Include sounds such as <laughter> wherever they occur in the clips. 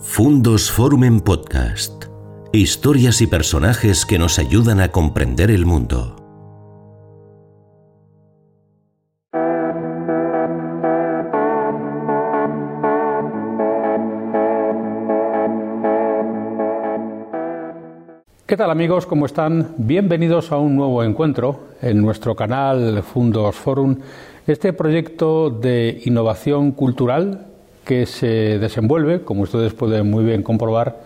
Fundos Forum en Podcast. Historias y personajes que nos ayudan a comprender el mundo. ¿Qué tal amigos? ¿Cómo están? Bienvenidos a un nuevo encuentro en nuestro canal Fundos Forum, este proyecto de innovación cultural que se desenvuelve, como ustedes pueden muy bien comprobar,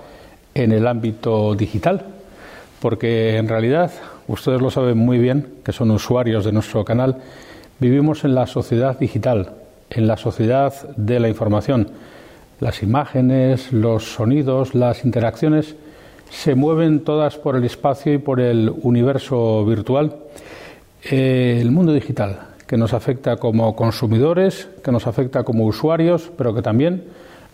en el ámbito digital, porque en realidad, ustedes lo saben muy bien, que son usuarios de nuestro canal, vivimos en la sociedad digital, en la sociedad de la información. Las imágenes, los sonidos, las interacciones, se mueven todas por el espacio y por el universo virtual. Eh, el mundo digital, que nos afecta como consumidores, que nos afecta como usuarios, pero que también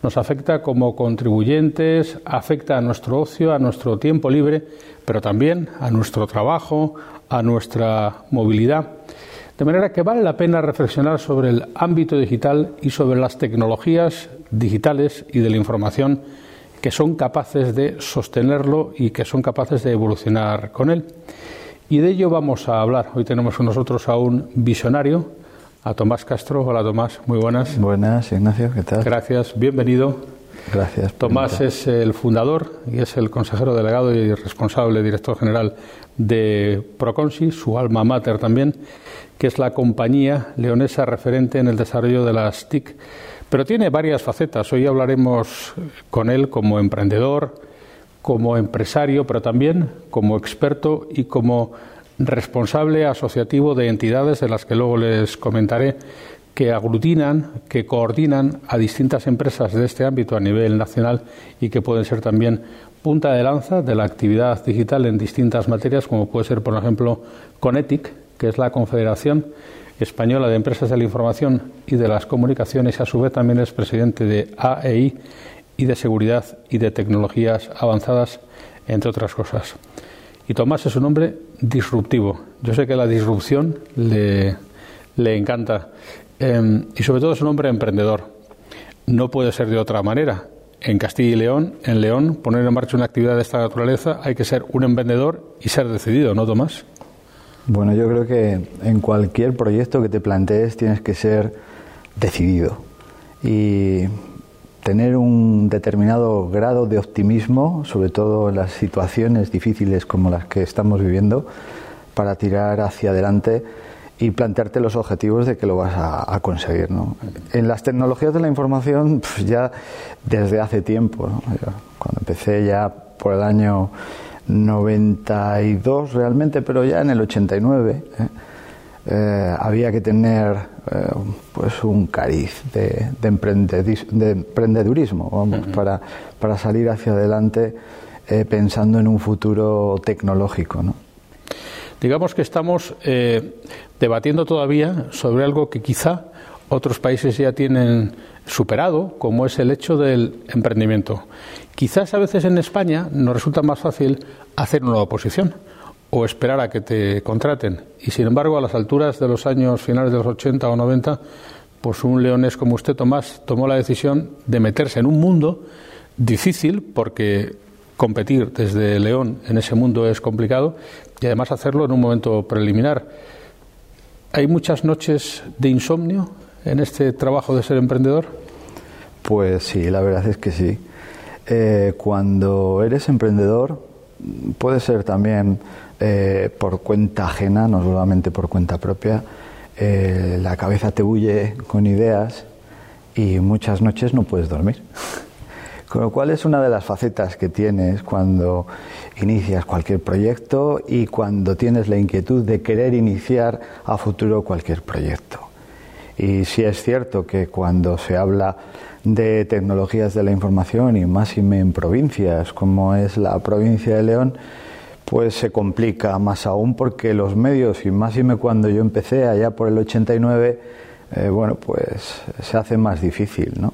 nos afecta como contribuyentes, afecta a nuestro ocio, a nuestro tiempo libre, pero también a nuestro trabajo, a nuestra movilidad. De manera que vale la pena reflexionar sobre el ámbito digital y sobre las tecnologías digitales y de la información que son capaces de sostenerlo y que son capaces de evolucionar con él. Y de ello vamos a hablar. Hoy tenemos con nosotros a un visionario, a Tomás Castro. Hola Tomás, muy buenas. Buenas, Ignacio, ¿qué tal? Gracias, bienvenido. Gracias. Tomás es el fundador y es el consejero delegado y responsable director general de Proconsi, su alma mater también, que es la compañía leonesa referente en el desarrollo de las TIC pero tiene varias facetas. Hoy hablaremos con él como emprendedor, como empresario, pero también como experto y como responsable asociativo de entidades de las que luego les comentaré que aglutinan, que coordinan a distintas empresas de este ámbito a nivel nacional y que pueden ser también punta de lanza de la actividad digital en distintas materias, como puede ser, por ejemplo, Conetic, que es la confederación Española de Empresas de la Información y de las Comunicaciones, a su vez también es presidente de AEI y de Seguridad y de Tecnologías Avanzadas, entre otras cosas. Y Tomás es un hombre disruptivo. Yo sé que la disrupción le, le encanta. Em, y sobre todo es un hombre emprendedor. No puede ser de otra manera. En Castilla y León, en León, poner en marcha una actividad de esta naturaleza hay que ser un emprendedor y ser decidido, ¿no, Tomás? Bueno, yo creo que en cualquier proyecto que te plantees tienes que ser decidido y tener un determinado grado de optimismo, sobre todo en las situaciones difíciles como las que estamos viviendo, para tirar hacia adelante y plantearte los objetivos de que lo vas a, conseguir. En las tecnologías de la información, pues ya desde hace tiempo, cuando empecé ya por el año 92 realmente, pero ya en el 89 ¿eh? Eh, había que tener eh, pues un cariz de, de, emprendedurismo para, para, salir hacia adelante pensando en un futuro tecnológico. ¿no? Digamos que estamos debatiendo todavía sobre algo que quizá otros países ya tienen superado, como es el hecho del emprendimiento. Quizás a veces en España nos resulta más fácil hacer una oposición o esperar a que te contraten. Y sin embargo, a las alturas de los años finales de los 80 o 90, pues un leonés como usted, Tomás, tomó la decisión de meterse en un mundo difícil, porque competir desde León en ese mundo es complicado, y además hacerlo en un momento preliminar. ¿Hay muchas noches de insomnio en este trabajo de ser emprendedor? Pues sí, la verdad es que sí. Eh, cuando eres emprendedor, puede ser también eh, por cuenta ajena, no solamente por cuenta propia, eh, la cabeza te huye con ideas y muchas noches no puedes dormir. <laughs> Con lo cual es una de las facetas que tienes cuando inicias cualquier proyecto y cuando tienes la inquietud de querer iniciar a futuro cualquier proyecto. Y sí es cierto que cuando se habla de tecnologías de la información y más en provincias como es la provincia de León, pues se complica más aún porque los medios, y más me cuando yo empecé allá por el 89, eh, bueno, pues se hace más difícil. ¿no?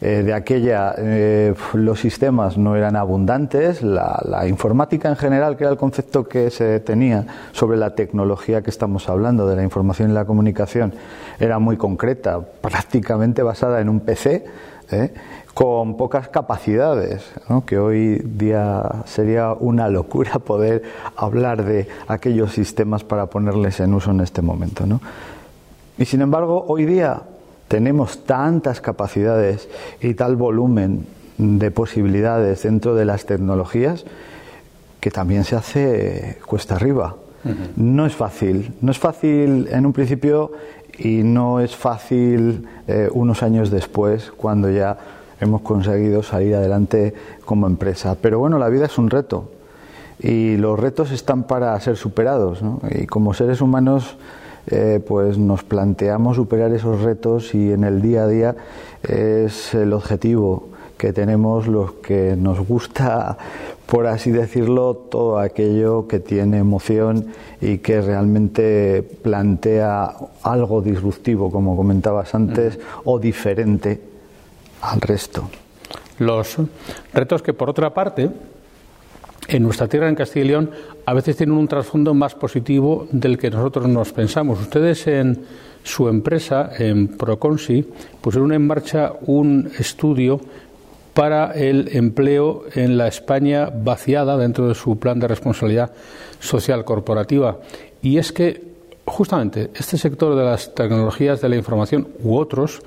Eh, de aquella, eh, los sistemas no eran abundantes, la, la, informática en general, que era el concepto que se tenía sobre la tecnología que estamos hablando, de la información y la comunicación, era muy concreta, prácticamente basada en un PC con pocas capacidades, que hoy día sería una locura <laughs> poder hablar de aquellos sistemas para ponerles en uso en este momento. Y sin embargo, hoy día tenemos tantas capacidades y tal volumen de posibilidades dentro de las tecnologías que también se hace cuesta arriba. No es fácil, no es fácil en un principio y no es fácil eh, unos años después cuando ya hemos conseguido salir adelante como empresa. Pero bueno, la vida es un reto y los retos están para ser superados y como seres humanos eh, pues nos planteamos superar esos retos y en el día a día es el objetivo que tenemos los que nos gusta, por así decirlo, todo aquello que tiene emoción y que realmente plantea algo disruptivo, como comentabas antes, o diferente al resto. Los retos que, por otra parte, en nuestra tierra, en Castilla y León, a veces tienen un trasfondo más positivo del que nosotros nos pensamos. Ustedes en su empresa, en Proconsi, pusieron en marcha un estudio para el empleo en la España vaciada dentro de su plan de responsabilidad social corporativa. Y es que justamente este sector de las tecnologías de la información u otros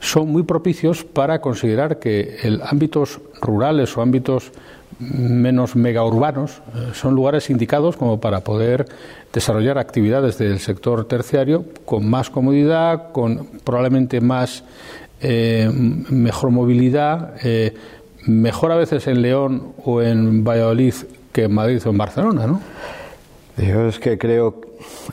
son muy propicios para considerar que el ámbitos rurales o ámbitos menos megaurbanos eh, son lugares indicados como para poder desarrollar actividades del sector terciario con más comodidad, con probablemente más eh, mejor movilidad, eh, mejor a veces en León o en Valladolid que en Madrid o en Barcelona, ¿no? Yo es que creo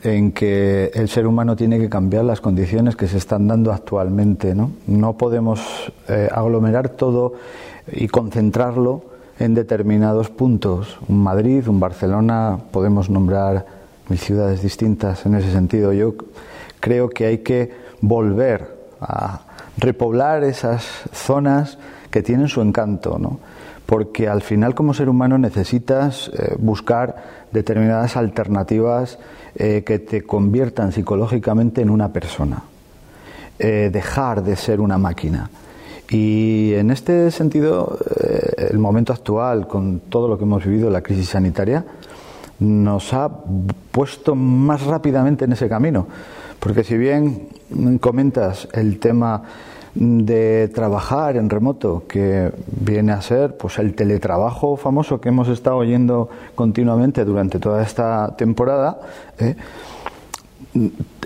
en que el ser humano tiene que cambiar las condiciones que se están dando actualmente, ¿no? No podemos eh, aglomerar todo y concentrarlo en determinados puntos. Un Madrid, un Barcelona, podemos nombrar mil ciudades distintas en ese sentido. Yo creo que hay que volver a repoblar esas zonas que tienen su encanto, ¿no? porque al final como ser humano necesitas eh, buscar determinadas alternativas eh, que te conviertan psicológicamente en una persona, eh, dejar de ser una máquina. Y en este sentido, el momento actual, con todo lo que hemos vivido, la crisis sanitaria, nos ha puesto más rápidamente en ese camino. Porque si bien comentas el tema de trabajar en remoto, que viene a ser pues el teletrabajo famoso que hemos estado oyendo continuamente durante toda esta temporada, ¿eh?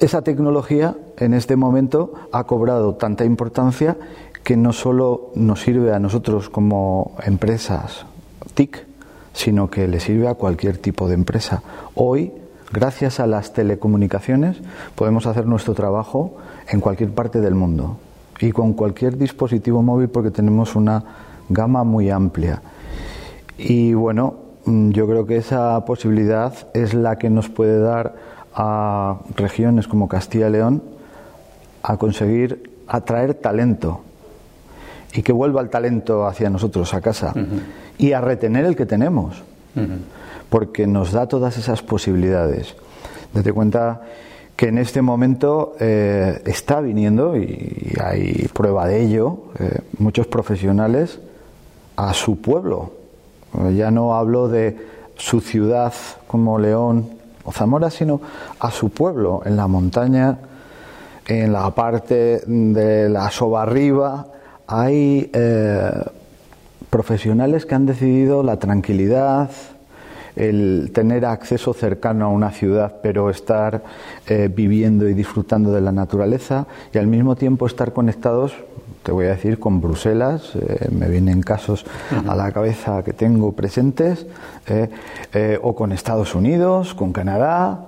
esa tecnología en este momento ha cobrado tanta importancia que no solo nos sirve a nosotros como empresas TIC, sino que le sirve a cualquier tipo de empresa. Hoy Gracias a las telecomunicaciones podemos hacer nuestro trabajo en cualquier parte del mundo y con cualquier dispositivo móvil porque tenemos una gama muy amplia. Y bueno, mm, yo creo que esa posibilidad es la que nos puede dar a regiones como Castilla y León a conseguir atraer talento y que vuelva el talento hacia nosotros a casa y a retener el que tenemos porque nos da todas esas posibilidades. Date cuenta que en este momento eh, está viniendo, y hay prueba de ello, eh, muchos profesionales a su pueblo. Ya no hablo de su ciudad como León o Zamora, sino a su pueblo, en la montaña, en la parte de la Sobarriba, hay eh, profesionales que han decidido la tranquilidad, el tener acceso cercano a una ciudad, pero estar eh, viviendo y disfrutando de la naturaleza y al mismo tiempo estar conectados te voy a decir, con Bruselas, eh, me vienen casos a la cabeza que tengo presentes, eh, o con Estados Unidos, con Canadá.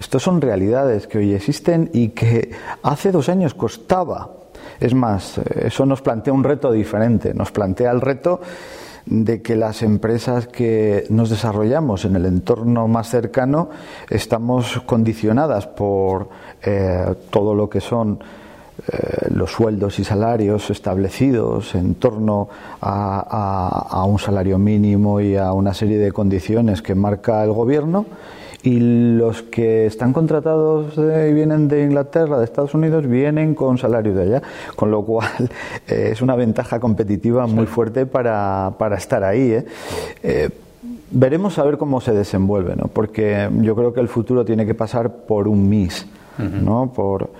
Estos son realidades que hoy existen y que hace dos años costaba. Es más, eso nos plantea un reto diferente, nos plantea el reto de que las empresas que nos desarrollamos en el entorno más cercano estamos condicionadas por eh, todo lo que son eh, los sueldos y salarios establecidos en torno a, un salario mínimo y a una serie de condiciones que marca el gobierno y los que están contratados y vienen de Inglaterra, de Estados Unidos, vienen con salario de allá, con lo cual <laughs> eh, es una ventaja competitiva muy fuerte para, para estar ahí. ¿eh? Eh, veremos a ver cómo se desenvuelve, ¿no? porque yo creo que el futuro tiene que pasar por un MIS, ¿no? por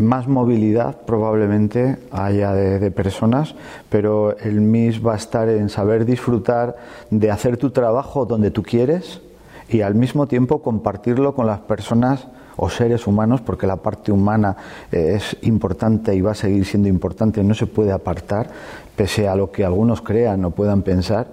más movilidad probablemente haya de, personas, pero el MIS va a estar en saber disfrutar de hacer tu trabajo donde tú quieres y al mismo tiempo compartirlo con las personas o seres humanos, porque la parte humana eh, es importante y va a seguir siendo importante, no se puede apartar, pese a lo que algunos crean o puedan pensar.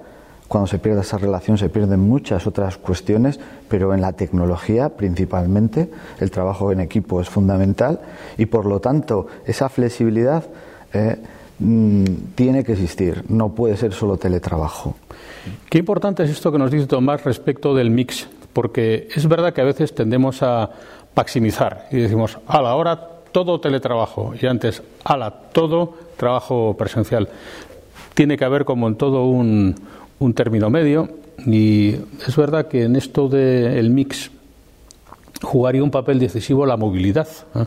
Cuando se pierde esa relación se pierden muchas otras cuestiones, pero en la tecnología principalmente el trabajo en equipo es fundamental y por lo tanto esa flexibilidad eh, mm, tiene que existir, no puede ser solo teletrabajo. Qué importante es esto que nos dice Tomás respecto del mix, porque es verdad que a veces tendemos a maximizar y decimos, a la hora todo teletrabajo y antes, a la todo trabajo presencial. Tiene que haber como en todo un, un término medio y es verdad que en esto del mix jugaría un papel decisivo la movilidad. ¿eh?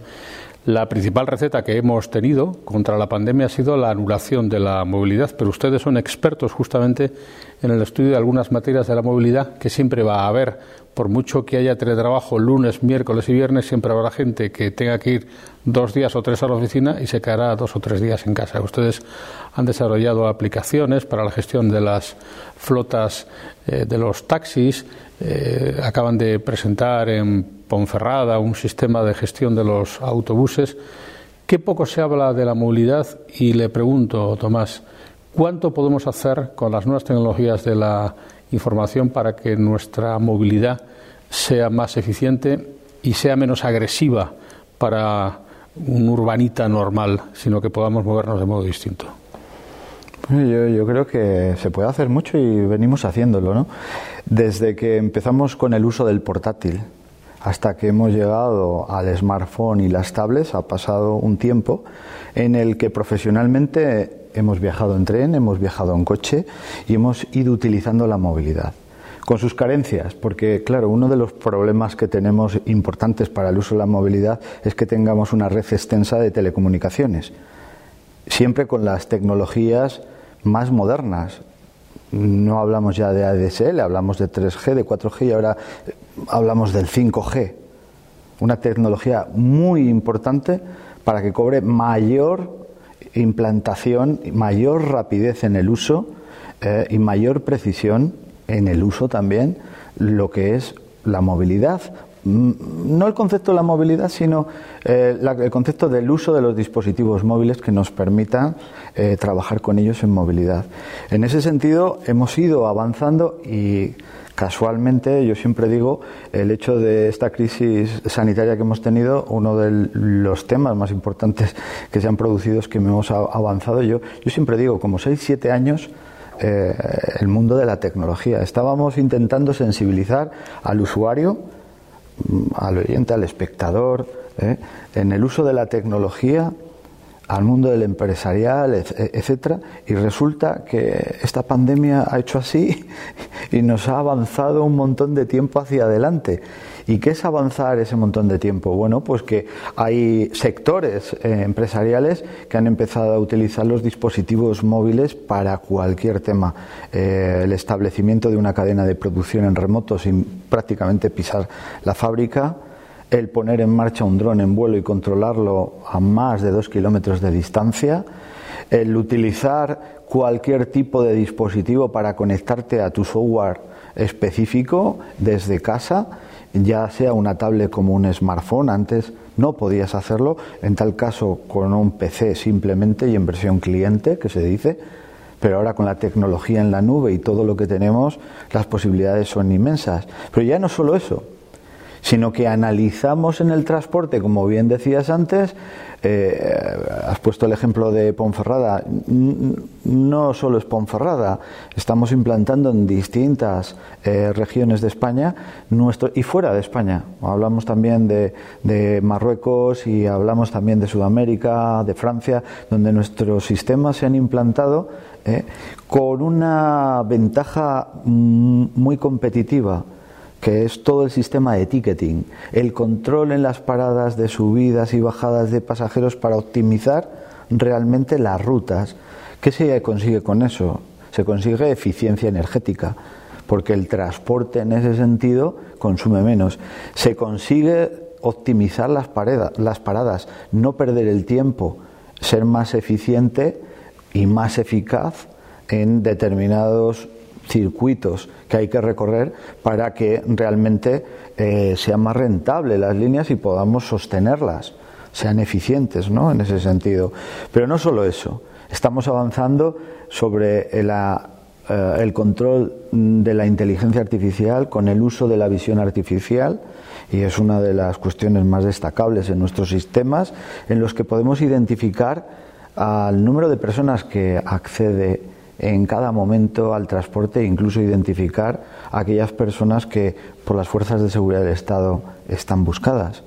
La principal receta que hemos tenido contra la pandemia ha sido la anulación de la movilidad, pero ustedes son expertos justamente en el estudio de algunas materias de la movilidad que siempre va a haber. Por mucho que haya teletrabajo lunes, miércoles y viernes, siempre habrá gente que tenga que ir dos días o tres a la oficina y se quedará dos o tres días en casa. Ustedes han desarrollado aplicaciones para la gestión de las flotas eh, de los taxis, eh, acaban de presentar en Ponferrada un sistema de gestión de los autobuses. Qué poco se habla de la movilidad y le pregunto, Tomás, ¿cuánto podemos hacer con las nuevas tecnologías de la información para que nuestra movilidad sea más eficiente y sea menos agresiva para un urbanita normal, sino que podamos movernos de modo distinto? Yo, creo que se puede hacer mucho y venimos haciéndolo, ¿no? Desde que empezamos con el uso del portátil hasta que hemos llegado al smartphone y las tablets, ha pasado un tiempo en el que profesionalmente hemos viajado en tren, hemos viajado en coche y hemos ido utilizando la movilidad con sus carencias, porque claro, uno de los problemas que tenemos importantes para el uso de la movilidad es que tengamos una red extensa de telecomunicaciones, siempre con las tecnologías más modernas. No hablamos ya de ADSL, hablamos de 3G, de 4G y ahora hablamos del 5G. Una tecnología muy importante para que cobre mayor implantación, mayor rapidez en el uso eh, y mayor precisión en el uso también, lo que es la movilidad, no el concepto de la movilidad, sino eh, el concepto del uso de los dispositivos móviles que nos permitan eh, trabajar con ellos en movilidad. En ese sentido, hemos ido avanzando y casualmente, yo siempre digo, el hecho de esta crisis sanitaria que hemos tenido, uno de los temas más importantes que se han producido es que hemos avanzado. Yo, yo siempre digo, como 6, 7 años, eh, el mundo de la tecnología. Estábamos intentando sensibilizar al usuario al oyente, al espectador, ¿eh? en el uso de la tecnología, al mundo del empresarial, etcétera, y resulta que esta pandemia ha hecho así <laughs> y nos ha avanzado un montón de tiempo hacia adelante. ¿Y qué es avanzar ese montón de tiempo? Bueno, pues que hay sectores eh, empresariales que han empezado a utilizar los dispositivos móviles para cualquier tema. Eh, el establecimiento de una cadena de producción en remoto sin prácticamente pisar la fábrica, el poner en marcha un dron en vuelo y controlarlo a más de dos kilómetros de distancia, el utilizar cualquier tipo de dispositivo para conectarte a tu software específico desde casa ya sea una tablet como un smartphone, antes no podías hacerlo, en tal caso con un PC simplemente y en versión cliente, que se dice, pero ahora con la tecnología en la nube y todo lo que tenemos, las posibilidades son inmensas. Pero ya no solo eso, sino que analizamos en el transporte, como bien decías antes, eh, has puesto el ejemplo de Ponferrada, no solo es Ponferrada, estamos implantando en distintas eh, regiones de España nuestro, y fuera de España. Hablamos también de, Marruecos y hablamos también de Sudamérica, de Francia, donde nuestros sistemas se han implantado eh, con una ventaja muy competitiva que es todo el sistema de ticketing, el control en las paradas de subidas y bajadas de pasajeros para optimizar realmente las rutas. ¿Qué se consigue con eso? Se consigue eficiencia energética, porque el transporte en ese sentido consume menos. Se consigue optimizar las, las paradas, no perder el tiempo, ser más eficiente y más eficaz en determinados circuitos que hay que recorrer para que realmente eh, sean más rentables las líneas y podamos sostenerlas, sean eficientes ¿no? en ese sentido. Pero no solo eso, estamos avanzando sobre eh, el control de la inteligencia artificial con el uso de la visión artificial y es una de las cuestiones más destacables en nuestros sistemas en los que podemos identificar al número de personas que accede en cada momento al transporte e incluso identificar a aquellas personas que por las fuerzas de seguridad del Estado están buscadas.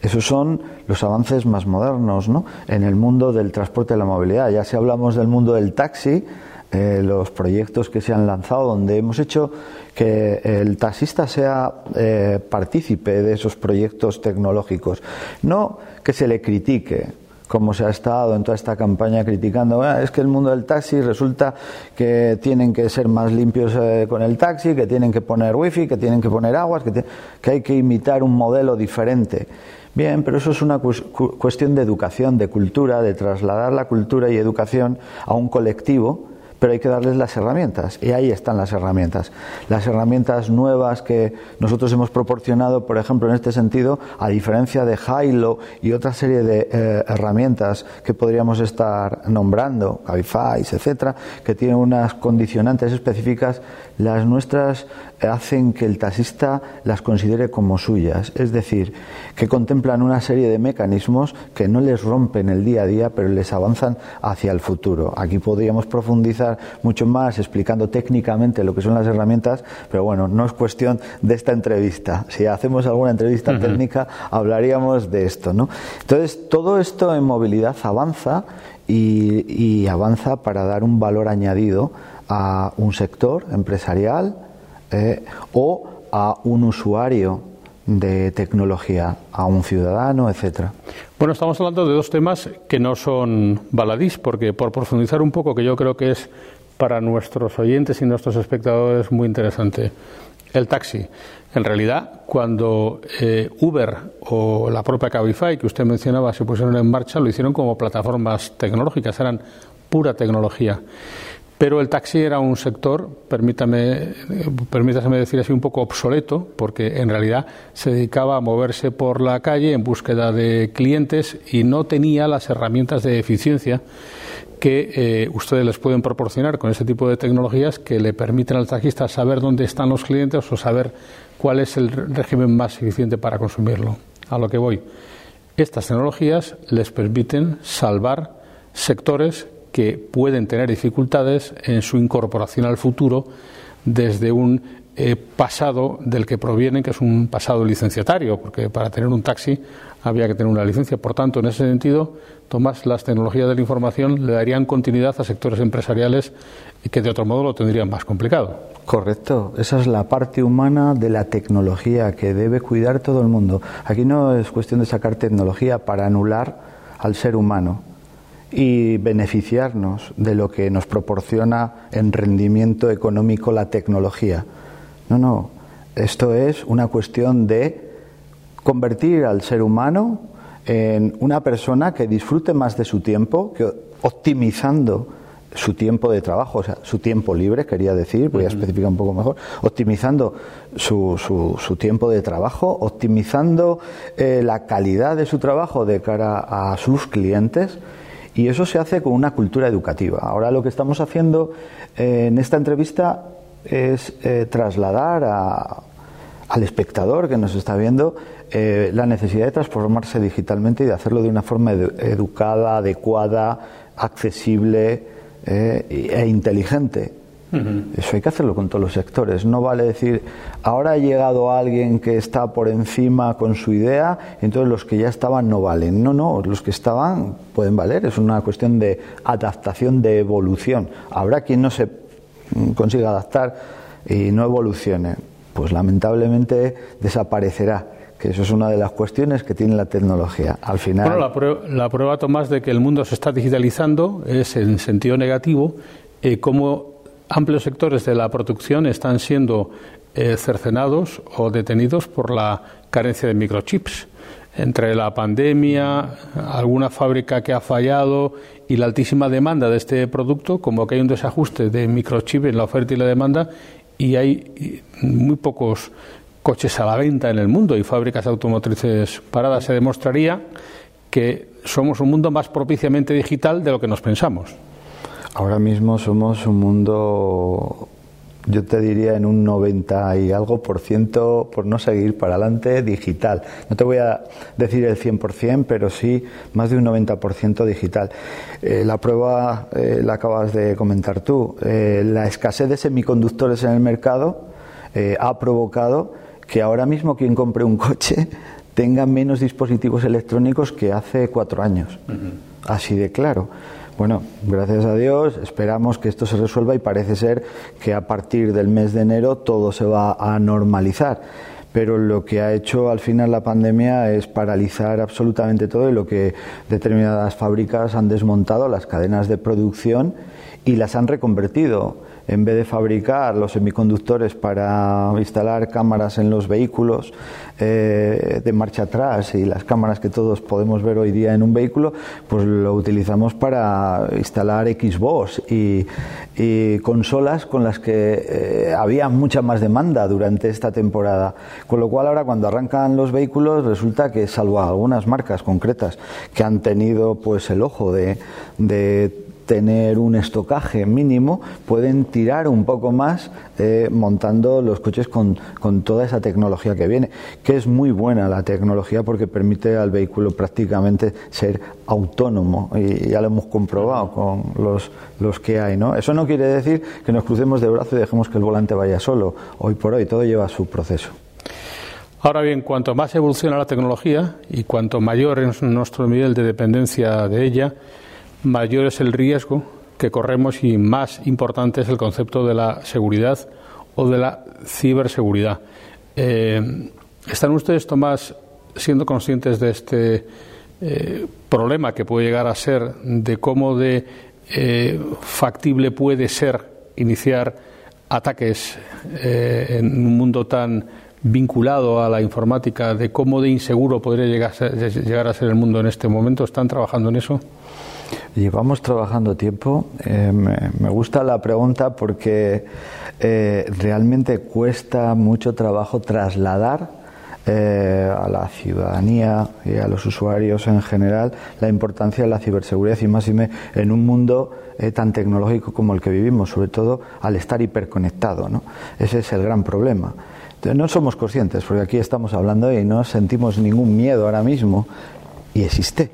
Esos son los avances más modernos ¿no? en el mundo del transporte y la movilidad. Ya si hablamos del mundo del taxi, eh, los proyectos que se han lanzado, donde hemos hecho que el taxista sea eh, partícipe de esos proyectos tecnológicos. No que se le critique, como se ha estado en toda esta campaña criticando, ah, es que el mundo del taxi resulta que tienen que ser más limpios eh, con el taxi, que tienen que poner wifi, que tienen que poner aguas, que, que hay que imitar un modelo diferente. Bien, pero eso es una cuestión de educación, de cultura, de trasladar la cultura y educación a un colectivo pero hay que darles las herramientas y ahí están las herramientas. Las herramientas nuevas que nosotros hemos proporcionado, por ejemplo, en este sentido, a diferencia de Hilo y otra serie de eh, herramientas que podríamos estar nombrando, Cabify, etcétera, que tienen unas condicionantes específicas, las nuestras hacen que el taxista las considere como suyas, es decir, que contemplan una serie de mecanismos que no les rompen el día a día, pero les avanzan hacia el futuro. Aquí podríamos profundizar mucho más explicando técnicamente lo que son las herramientas, pero bueno, no es cuestión de esta entrevista. Si hacemos alguna entrevista técnica, hablaríamos de esto, ¿no? Entonces, todo esto en movilidad avanza y, y avanza para dar un valor añadido a un sector empresarial, eh, o a un usuario de tecnología, a un ciudadano, etcétera. Bueno, estamos hablando de dos temas que no son baladís, porque por profundizar un poco, que yo creo que es para nuestros oyentes y nuestros espectadores muy interesante. El taxi. En realidad, cuando eh, Uber o la propia Cabify, que usted mencionaba, se pusieron en marcha, lo hicieron como plataformas tecnológicas, eran pura tecnología. Pero el taxi era un sector, permítame, permítaseme decir así, un poco obsoleto, porque en realidad se dedicaba a moverse por la calle en búsqueda de clientes y no tenía las herramientas de eficiencia que eh, ustedes les pueden proporcionar con ese tipo de tecnologías que le permiten al taxista saber dónde están los clientes o saber cuál es el régimen más eficiente para consumirlo. A lo que voy. Estas tecnologías les permiten salvar sectores que pueden tener dificultades en su incorporación al futuro desde un eh, pasado del que provienen, que es un pasado licenciatario, porque para tener un taxi había que tener una licencia. Por tanto, en ese sentido, Tomás, las tecnologías de la información le darían continuidad a sectores empresariales que de otro modo lo tendrían más complicado. Correcto, esa es la parte humana de la tecnología que debe cuidar todo el mundo. Aquí no es cuestión de sacar tecnología para anular al ser humano y beneficiarnos de lo que nos proporciona en rendimiento económico la tecnología. No, no, esto es una cuestión de convertir al ser humano en una persona que disfrute más de su tiempo, que optimizando su tiempo de trabajo, o sea, su tiempo libre, quería decir, voy a especificar un poco mejor, optimizando su, su, tiempo de trabajo, optimizando eh, la calidad de su trabajo de cara a sus clientes y eso se hace con una cultura educativa. Ahora lo que estamos haciendo eh, en esta entrevista es eh, trasladar al espectador que nos está viendo eh, la necesidad de transformarse digitalmente y de hacerlo de una forma educada, adecuada, accesible e inteligente. Eso hay que hacerlo con todos los sectores. No vale decir, ahora ha llegado alguien que está por encima con su idea, entonces los que ya estaban no valen. No, no, los que estaban pueden valer. Es una cuestión de adaptación, de evolución. Habrá quien no se consiga adaptar y no evolucione. pues lamentablemente desaparecerá que eso es una de las cuestiones que tiene la tecnología. Al final. Bueno, la, prueba, la prueba Tomás, de que el mundo se está digitalizando es en sentido negativo, eh, cómo amplios sectores de la producción están siendo eh, cercenados o detenidos por la carencia de microchips. Entre la pandemia, alguna fábrica que ha fallado y la altísima demanda de este producto, como que hay un desajuste de microchip en la oferta y la demanda y hay muy pocos coches a la venta en el mundo y fábricas automotrices paradas, se demostraría que somos un mundo más propiciamente digital de lo que nos pensamos. Ahora mismo somos un mundo, yo te diría en un 90 y algo por ciento, por no seguir para adelante, digital. No te voy a decir el 100%, pero sí más de un 90% digital. Eh, la prueba eh, la acabas de comentar tú. Eh, la escasez de semiconductores en el mercado ha provocado que ahora mismo quien compre un coche tenga menos dispositivos electrónicos que hace cuatro años. Así de claro. Bueno, gracias a Dios, esperamos que esto se resuelva y parece ser que a partir del mes de enero todo se va a normalizar. Pero lo que ha hecho al final la pandemia es paralizar absolutamente todo y lo que determinadas fábricas han desmontado las cadenas de producción y las han reconvertido en vez de fabricar los semiconductores para instalar cámaras en los vehículos eh, de marcha atrás y las cámaras que todos podemos ver hoy día en un vehículo, pues lo utilizamos para instalar Xbox y, consolas con las que eh, había mucha más demanda durante esta temporada. Con lo cual ahora cuando arrancan los vehículos resulta que salvo algunas marcas concretas que han tenido pues el ojo de, de tener un estocaje mínimo, pueden tirar un poco más eh, montando los coches con, con, toda esa tecnología que viene, que es muy buena la tecnología porque permite al vehículo prácticamente ser autónomo y ya lo hemos comprobado con los, los que hay. ¿no? Eso no quiere decir que nos crucemos de brazos y dejemos que el volante vaya solo. Hoy por hoy todo lleva su proceso. Ahora bien, cuanto más evoluciona la tecnología y cuanto mayor es nuestro nivel de dependencia de ella, mayor es el riesgo que corremos y más importante es el concepto de la seguridad o de la ciberseguridad. Eh, ¿Están ustedes, Tomás, siendo conscientes de este eh, problema que puede llegar a ser de cómo de eh, factible puede ser iniciar ataques en un mundo tan vinculado a la informática, de cómo de inseguro podría llegar llegar a ser el mundo en este momento? ¿Están trabajando en eso? Llevamos trabajando tiempo. Eh, me, gusta la pregunta porque eh, realmente cuesta mucho trabajo trasladar eh, a la ciudadanía y a los usuarios en general la importancia de la ciberseguridad y más y me, en un mundo tan tecnológico como el que vivimos, sobre todo al estar hiperconectado. ¿no? Ese es el gran problema. no somos conscientes, porque aquí estamos hablando y no sentimos ningún miedo ahora mismo, y existe.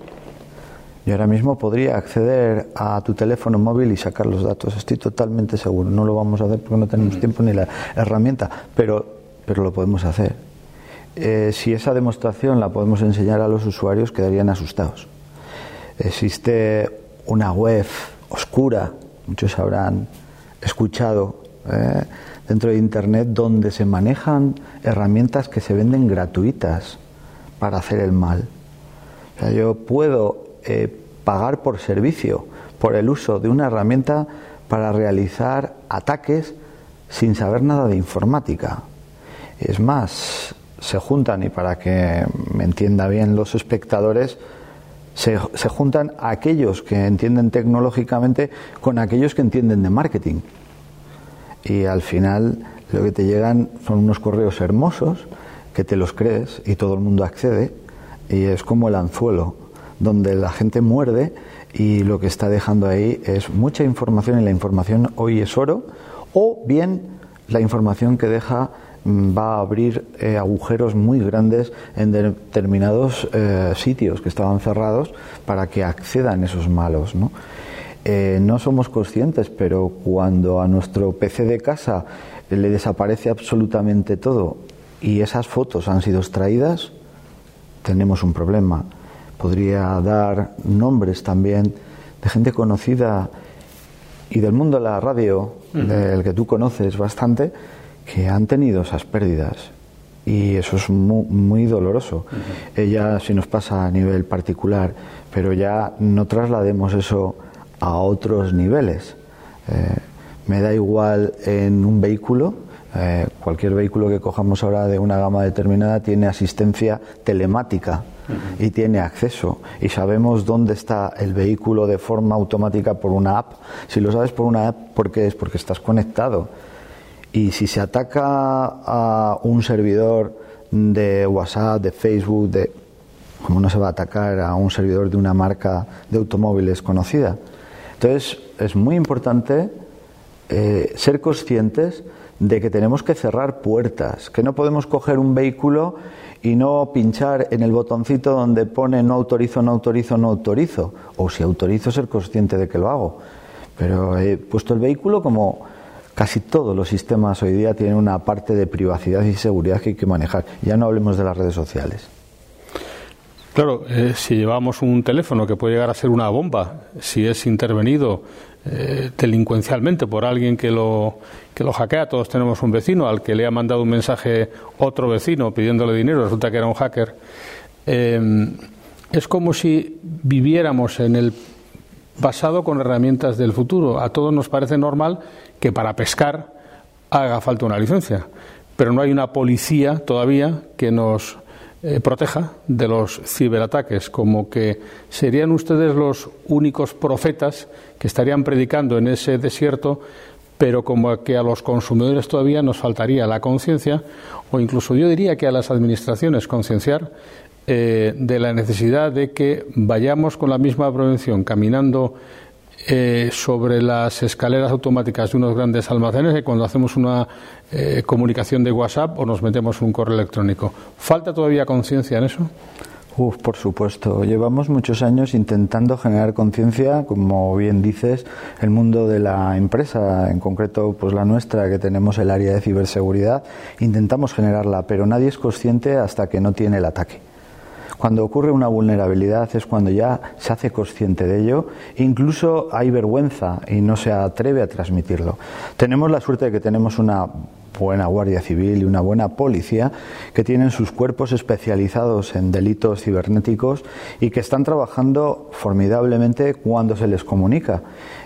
Yo ahora mismo podría acceder a tu teléfono móvil y sacar los datos, estoy totalmente seguro. No lo vamos a hacer porque no tenemos tiempo ni la herramienta, pero, pero lo podemos hacer. Eh, si esa demostración la podemos enseñar a los usuarios, quedarían asustados. Existe una web oscura, muchos habrán escuchado eh, dentro de Internet, donde se manejan herramientas que se venden gratuitas para hacer el mal. O sea, yo puedo eh, pagar por servicio, por el uso de una herramienta para realizar ataques sin saber nada de informática. Es más, se juntan, y para que me entienda bien los espectadores, se, se, juntan aquellos que entienden tecnológicamente con aquellos que entienden de marketing. Y al final lo que te llegan son unos correos hermosos que te los crees y todo el mundo accede y es como el anzuelo donde la gente muerde y lo que está dejando ahí es mucha información y la información hoy es oro, o bien la información que deja mm, va a abrir eh, agujeros muy grandes en determinados eh, sitios que estaban cerrados para que accedan esos malos. ¿no? Eh, no somos conscientes, pero cuando a nuestro PC de casa le desaparece absolutamente todo y esas fotos han sido extraídas, tenemos un problema podría dar nombres también de gente conocida y del mundo de la radio, el que tú conoces bastante, que han tenido esas pérdidas y eso es muy, doloroso. Ella si nos pasa a nivel particular, pero ya no traslademos eso a otros niveles. Eh, me da igual en un vehículo, eh, cualquier vehículo que cojamos ahora de una gama determinada tiene asistencia telemática y tiene acceso y sabemos dónde está el vehículo de forma automática por una app. Si lo sabes por una app, ¿por qué es? Porque estás conectado. Y si se ataca a un servidor de WhatsApp, de Facebook, de ¿cómo no se va a atacar a un servidor de una marca de automóviles conocida? Entonces, es muy importante eh, ser conscientes de que tenemos que cerrar puertas, que no podemos coger un vehículo y no pinchar en el botoncito donde pone no autorizo, no autorizo, no autorizo, o si autorizo ser consciente de que lo hago. Pero he puesto el vehículo como casi todos los sistemas hoy día tienen una parte de privacidad y seguridad que hay que manejar. Ya no hablemos de las redes sociales. Claro, eh, si llevamos un teléfono que puede llegar a ser una bomba, si es intervenido eh, delincuencialmente por alguien que lo, que lo hackea, todos tenemos un vecino al que le ha mandado un mensaje otro vecino pidiéndole dinero, resulta que era un hacker. Eh, es como si viviéramos en el pasado con herramientas del futuro. A todos nos parece normal que para pescar haga falta una licencia, pero no hay una policía todavía que nos eh, proteja de los ciberataques, como que serían ustedes los únicos profetas que estarían predicando en ese desierto, pero como que a los consumidores todavía nos faltaría la conciencia, o incluso yo diría que a las administraciones concienciar eh, de la necesidad de que vayamos con la misma prevención caminando eh, sobre las escaleras automáticas de unos grandes almacenes que cuando hacemos una eh, comunicación de WhatsApp o nos metemos un correo electrónico. ¿Falta todavía conciencia en eso? Uf, por supuesto. Llevamos muchos años intentando generar conciencia, como bien dices, el mundo de la empresa, en concreto pues la nuestra, que tenemos el área de ciberseguridad, intentamos generarla, pero nadie es consciente hasta que no tiene el ataque. Cuando ocurre una vulnerabilidad es cuando ya se hace consciente de ello, incluso hay vergüenza y no se atreve a transmitirlo. Tenemos la suerte de que tenemos una buena Guardia Civil y una buena policía que tienen sus cuerpos especializados en delitos cibernéticos y que están trabajando formidablemente cuando se les comunica.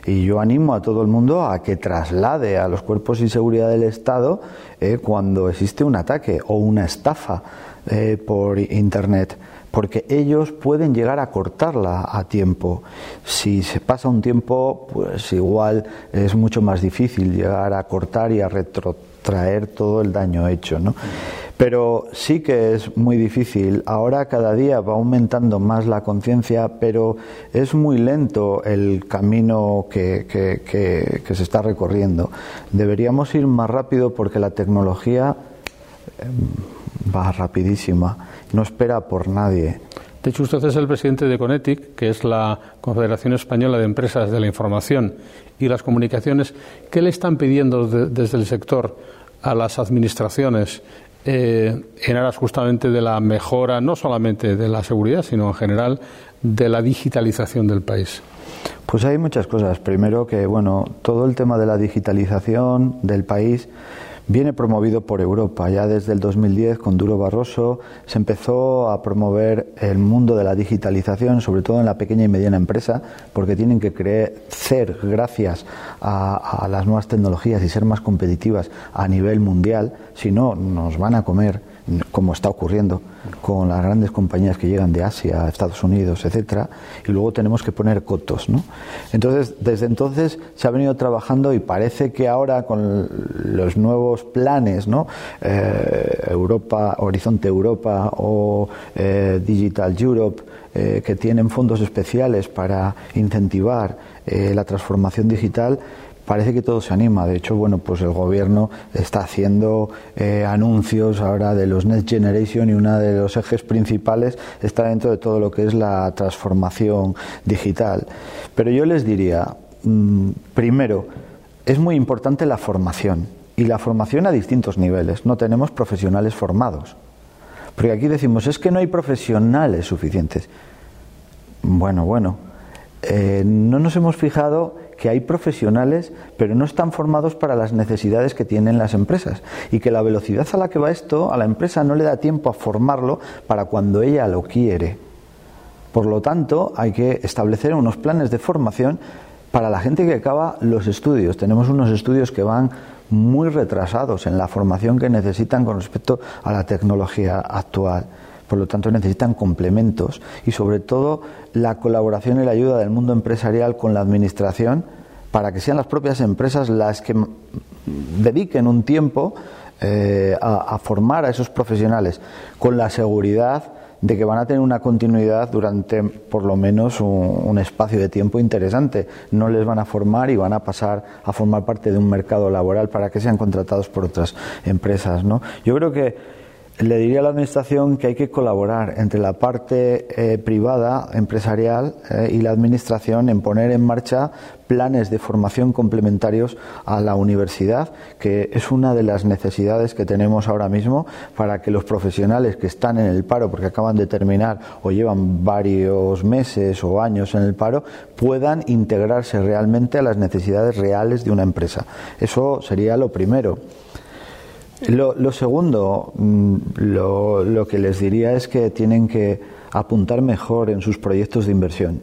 Y yo animo a todo el mundo a que traslade a los cuerpos de seguridad del Estado eh, cuando existe un ataque o una estafa eh, por Internet porque ellos pueden llegar a cortarla a tiempo. Si se pasa un tiempo, pues igual es mucho más difícil llegar a cortar y a retrotraer todo el daño hecho, ¿no? Pero sí que es muy difícil. Ahora cada día va aumentando más la conciencia, pero es muy lento el camino que, que, se está recorriendo. Deberíamos ir más rápido porque la tecnología em, va rapidísima no espera por nadie. De hecho, usted es el presidente de Conetic, que es la Confederación Española de Empresas de la Información y las Comunicaciones. ¿Qué le están pidiendo desde el sector a las administraciones eh, en aras justamente de la mejora, no solamente de la seguridad, sino en general de la digitalización del país? Pues hay muchas cosas. Primero que, bueno, todo el tema de la digitalización del país viene promovido por Europa. Ya desde el 2010, con Duro Barroso, se empezó a promover el mundo de la digitalización, sobre todo en la pequeña y mediana empresa, porque tienen que crecer gracias a, las nuevas tecnologías y ser más competitivas a nivel mundial, si no, nos van a comer como está ocurriendo con las grandes compañías que llegan de Asia, Estados Unidos, etcétera, y luego tenemos que poner cotos, ¿no? Entonces, desde entonces se ha venido trabajando y parece que ahora con los nuevos planes, ¿no? Eh, Europa, Horizonte Europa o eh, Digital Europe, eh, que tienen fondos especiales para incentivar la transformación digital, parece que todo se anima. De hecho, bueno, pues el gobierno está haciendo eh, anuncios ahora de los Next Generation y uno de los ejes principales está dentro de todo lo que es la transformación digital. Pero yo les diría, mm, primero, es muy importante la formación y la formación a distintos niveles. No tenemos profesionales formados. Porque aquí decimos, es que no hay profesionales suficientes. Bueno, bueno, eh, no nos hemos fijado que hay profesionales, pero no están formados para las necesidades que tienen las empresas. Y que la velocidad a la que va esto, a la empresa no le da tiempo a formarlo para cuando ella lo quiere. Por lo tanto, hay que establecer unos planes de formación para la gente que acaba los estudios. Tenemos unos estudios que van muy retrasados en la formación que necesitan con respecto a la tecnología actual. Por lo tanto, necesitan complementos y, sobre todo, la colaboración y la ayuda del mundo empresarial con la administración para que sean las propias empresas las que dediquen un tiempo eh, a, formar a esos profesionales con la seguridad de que van a tener una continuidad durante por lo menos un, espacio de tiempo interesante. No les van a formar y van a pasar a formar parte de un mercado laboral para que sean contratados por otras empresas. ¿no? Yo creo que le diría a la Administración que hay que colaborar entre la parte eh, privada, empresarial eh, y la Administración en poner en marcha planes de formación complementarios a la universidad, que es una de las necesidades que tenemos ahora mismo para que los profesionales que están en el paro, porque acaban de terminar o llevan varios meses o años en el paro, puedan integrarse realmente a las necesidades reales de una empresa. Eso sería lo primero. Lo, segundo, mm, lo, que les diría es que tienen que apuntar mejor en sus proyectos de inversión.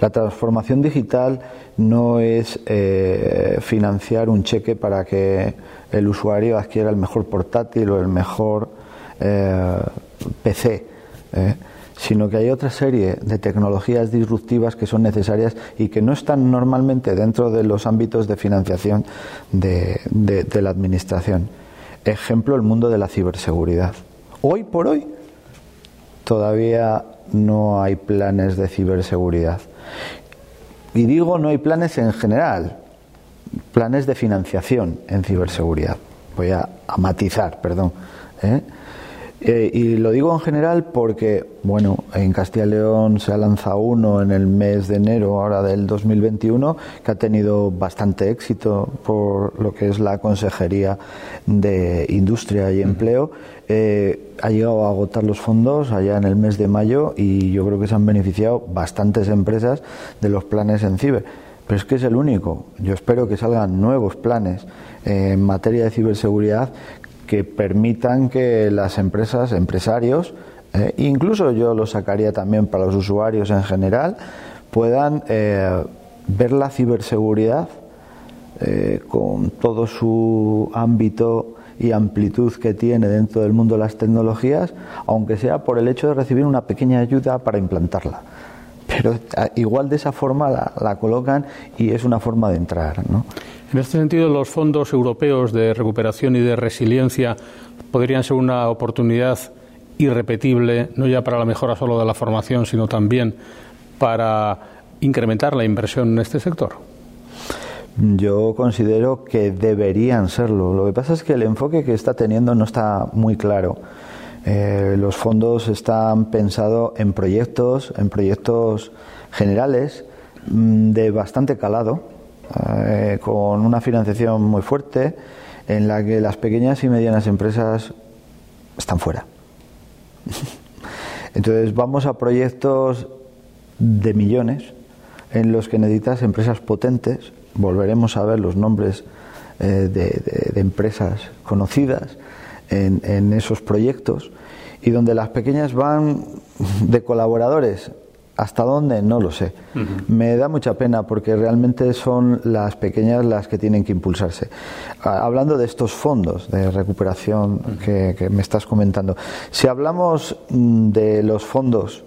La transformación digital no es eh, financiar un cheque para que el usuario adquiera el mejor portátil o el mejor eh, PC, eh, sino que hay otra serie de tecnologías disruptivas que son necesarias y que no están normalmente dentro de los ámbitos de financiación de la Administración. Ejemplo, el mundo de la ciberseguridad. Hoy por hoy todavía no hay planes de ciberseguridad. Y digo no hay planes en general, planes de financiación en ciberseguridad. Voy a, matizar, perdón. ¿eh? Eh, y lo digo en general porque, bueno, en Castilla y León se ha lanzado uno en el mes de enero ahora del 2021 que ha tenido bastante éxito por lo que es la Consejería de Industria y Empleo. Eh, ha llegado a agotar los fondos allá en el mes de mayo y yo creo que se han beneficiado bastantes empresas de los planes en ciber. Pero es que es el único. Yo espero que salgan nuevos planes en materia de ciberseguridad que permitan que las empresas, empresarios, eh, incluso yo lo sacaría también para los usuarios en general, puedan eh, ver la ciberseguridad eh, con todo su ámbito y amplitud que tiene dentro del mundo de las tecnologías, aunque sea por el hecho de recibir una pequeña ayuda para implantarla. Pero igual de esa forma la, la colocan y es una forma de entrar. ¿no? En este sentido, los fondos europeos de recuperación y de resiliencia podrían ser una oportunidad irrepetible, no ya para la mejora solo de la formación, sino también para incrementar la inversión en este sector. Yo considero que deberían serlo. Lo que pasa es que el enfoque que está teniendo no está muy claro. Eh, los fondos están pensados en proyectos, en proyectos generales mm, de bastante calado, eh, con una financiación muy fuerte en la que las pequeñas y medianas empresas están fuera. <laughs> Entonces vamos a proyectos de millones en los que necesitas empresas potentes, volveremos a ver los nombres eh, de, empresas conocidas en, en esos proyectos y donde las pequeñas van de colaboradores ¿Hasta dónde? No lo sé. Me da mucha pena porque realmente son las pequeñas las que tienen que impulsarse. Hablando de estos fondos de recuperación que, me estás comentando, si hablamos mm, de los fondos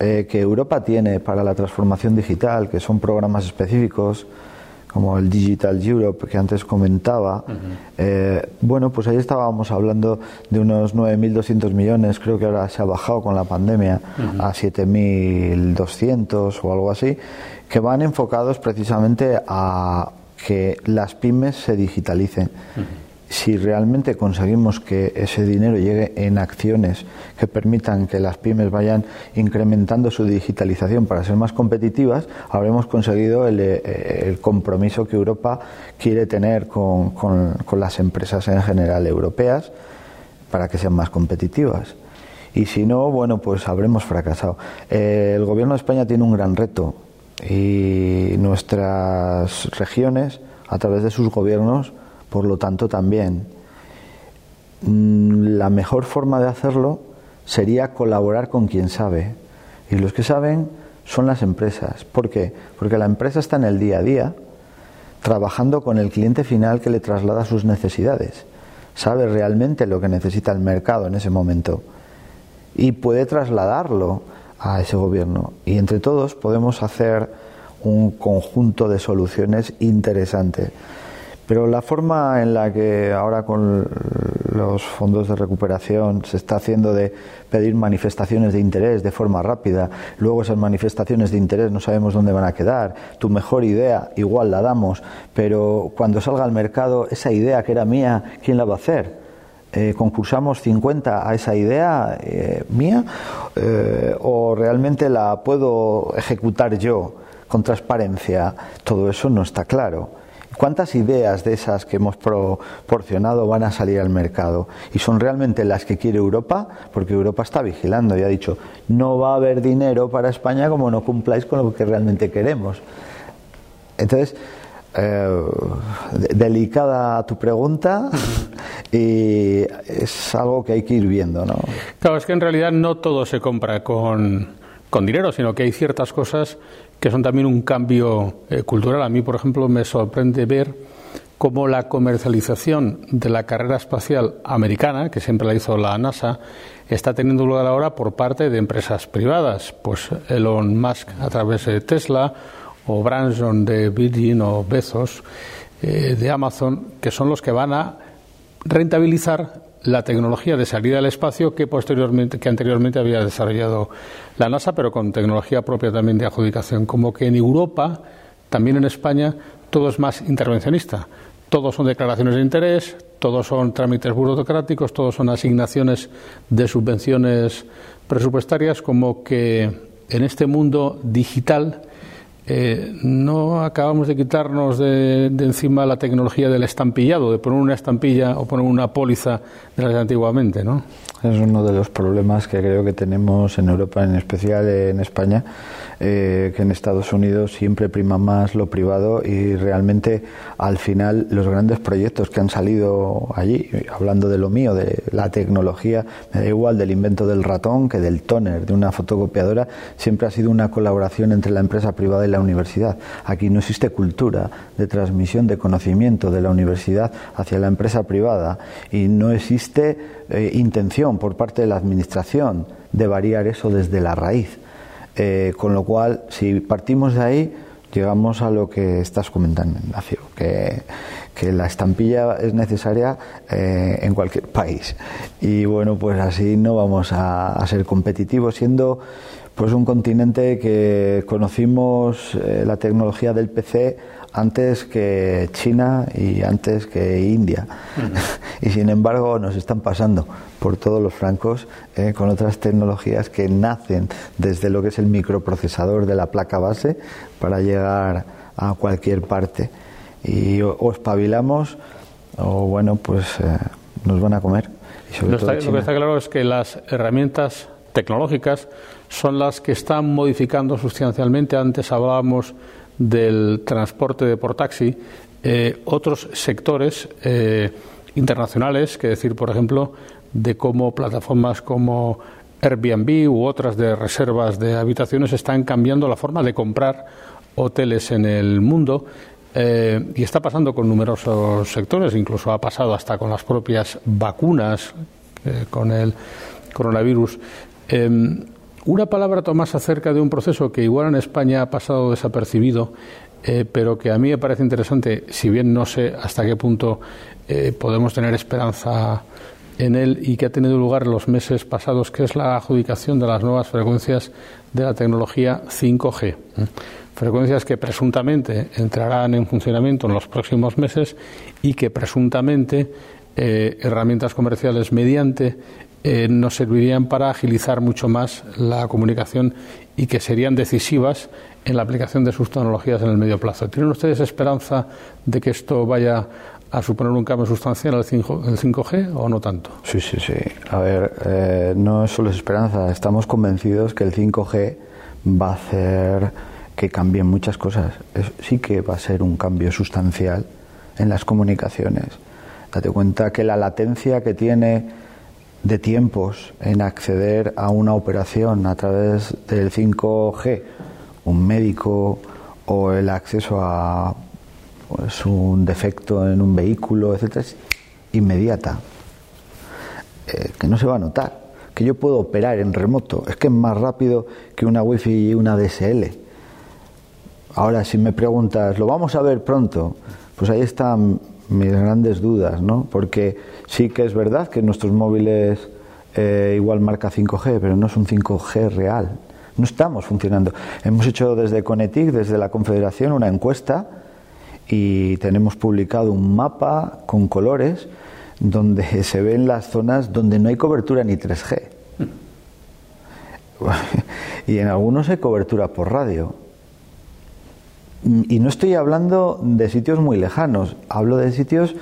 eh, que Europa tiene para la transformación digital, que son programas específicos, como el Digital Europe que antes comentaba, eh, bueno, pues ahí estábamos hablando de unos 9.200 millones, creo que ahora se ha bajado con la pandemia a 7.200 o algo así, que van enfocados precisamente a que las pymes se digitalicen si realmente conseguimos que ese dinero llegue en acciones que permitan que las pymes vayan incrementando su digitalización para ser más competitivas, habremos conseguido el, eh, compromiso que Europa quiere tener con, las empresas en general europeas para que sean más competitivas. Y si no, bueno, pues habremos fracasado. Eh, el Gobierno de España tiene un gran reto y nuestras regiones a través de sus gobiernos, por lo tanto, también. Mm, la mejor forma de hacerlo sería colaborar con quien sabe. Y los que saben son las empresas. ¿Por qué? Porque la empresa está en el día a día trabajando con el cliente final que le traslada sus necesidades. Sabe realmente lo que necesita el mercado en ese momento y puede trasladarlo a ese gobierno. Y entre todos podemos hacer un conjunto de soluciones interesantes. Pero la forma en la que ahora con los fondos de recuperación se está haciendo de pedir manifestaciones de interés de forma rápida, luego esas manifestaciones de interés no sabemos dónde van a quedar, tu mejor idea igual la damos, pero cuando salga al mercado esa idea que era mía, ¿quién la va a hacer? Eh, concursamos 50 a esa idea eh, mía eh, o realmente la puedo ejecutar yo con transparencia, todo eso no está claro. ¿Cuántas ideas de esas que hemos proporcionado van a salir al mercado? ¿Y son realmente las que quiere Europa? Porque Europa está vigilando y ha dicho, no va a haber dinero para España como no cumpláis con lo que realmente queremos. Entonces, eh, delicada tu pregunta <laughs> y es algo que hay que ir viendo, ¿no? Claro, es que en realidad no todo se compra con, con dinero, sino que hay ciertas cosas que son también un cambio eh, cultural. A mí, por ejemplo, me sorprende ver cómo la comercialización de la carrera espacial americana, que siempre la hizo la NASA, está teniendo lugar ahora por parte de empresas privadas. Pues Elon Musk a través de Tesla, o Branson de Virgin, o Bezos eh, de Amazon, que son los que van a rentabilizar la tecnología de salida al espacio que posteriormente que anteriormente había desarrollado la NASA pero con tecnología propia también de adjudicación. Como que en Europa también en España todo es más intervencionista. Todos son declaraciones de interés todos son trámites burocráticos todos son asignaciones de subvenciones presupuestarias como que en este mundo digital eh, no acabamos de quitarnos de, encima la tecnología del estampillado, de poner una estampilla o poner una póliza de las de antiguamente, ¿no? Es uno de los problemas que creo que tenemos en Europa, en especial en España, eh, que en Estados Unidos siempre prima más lo privado y realmente al final los grandes proyectos que han salido allí, hablando de lo mío, de la tecnología, me da igual del invento del ratón que del toner, de una fotocopiadora, siempre ha sido una colaboración entre la empresa privada y la universidad. Aquí no existe cultura de transmisión de conocimiento de la universidad hacia la empresa privada y no existe eh, intención por parte de la Administración de variar eso desde la raíz. Eh, con lo cual, si partimos de ahí, llegamos a lo que estás comentando, Ignacio, que, la estampilla es necesaria eh, en cualquier país. Y bueno, pues así no vamos a, ser competitivos, siendo pues un continente que conocimos eh, la tecnología del PC antes que China y antes que India. <laughs> y sin embargo nos están pasando por todos los francos eh, con otras tecnologías que nacen desde lo que es el microprocesador de la placa base para llegar a cualquier parte. Y o, espabilamos o bueno, pues eh, nos van a comer. lo, lo que está claro es que las herramientas tecnológicas son las que están modificando sustancialmente. Antes hablábamos del transporte de por taxi, eh, otros sectores eh, internacionales, que decir, por ejemplo, de cómo plataformas como Airbnb u otras de reservas de habitaciones están cambiando la forma de comprar hoteles en el mundo. Eh, y está pasando con numerosos sectores, incluso ha pasado hasta con las propias vacunas, con el coronavirus. Una palabra, Tomás, acerca de un proceso que igual en España ha pasado desapercibido, eh, pero que a mí me parece interesante, si bien no sé hasta qué punto eh, podemos tener esperanza en él y que ha tenido lugar los meses pasados, que es la adjudicación de las nuevas frecuencias de la tecnología 5G. Frecuencias que presuntamente entrarán en funcionamiento en los próximos meses y que presuntamente eh, herramientas comerciales mediante eh, nos servirían para agilizar mucho más la comunicación y que serían decisivas en la aplicación de sus tecnologías en el medio plazo. ¿Tienen ustedes esperanza de que esto vaya a suponer un cambio sustancial el 5, g o no tanto? Sí, sí, sí. A ver, eh, no es solo esperanza, estamos convencidos que el 5G va a hacer que cambien muchas cosas. sí que va a ser un cambio sustancial en las comunicaciones. Date cuenta que la latencia que tiene de tiempos en acceder a una operación a través del 5G, un médico o el acceso a pues, un defecto en un vehículo, etcétera, es inmediata, eh, que no se va a notar, que yo puedo operar en remoto, es que es más rápido que una wifi y una DSL. Ahora, si me preguntas, ¿lo vamos a ver pronto? Pues ahí están mis grandes dudas, ¿no? Porque sí que es verdad que nuestros móviles eh, igual marca 5G, pero no es un 5G real. No estamos funcionando. Hemos hecho desde Conetic, desde la Confederación, una encuesta y tenemos publicado un mapa con colores donde <laughs> se ven las zonas donde no hay cobertura ni 3G. <laughs> y en algunos hay cobertura por radio. Y no estoy hablando de sitios muy lejanos, hablo de sitios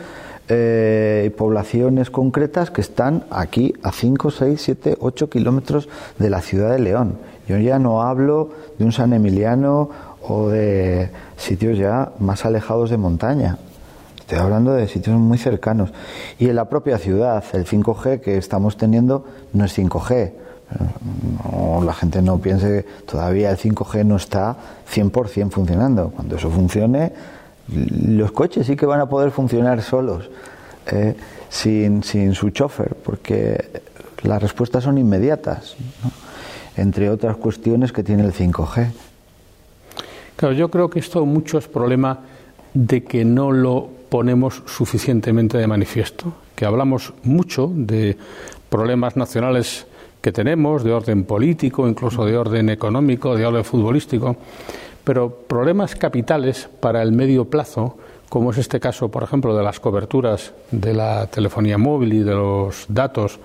eh, poblaciones concretas que están aquí a 5, 6, 7, 8 kilómetros de la ciudad de León. Yo ya no hablo de un San Emiliano o de sitios ya más alejados de montaña. Estoy hablando de sitios muy cercanos. Y en la propia ciudad, el 5G que estamos teniendo no es 5G. No, la gente no piense que todavía el 5G no está 100% funcionando. Cuando eso funcione, los coches sí que van a poder funcionar solos, eh, sin, sin, su chofer, porque las respuestas son inmediatas, entre otras cuestiones que tiene el 5G. Claro, yo creo que esto mucho es problema de que no lo ponemos suficientemente de manifiesto, que hablamos mucho de problemas nacionales que tenemos, de orden político, incluso de orden económico, de orden futbolístico, pero problemas capitales para el medio plazo, como es este caso, por ejemplo, de las coberturas de la telefonía móvil y de los datos,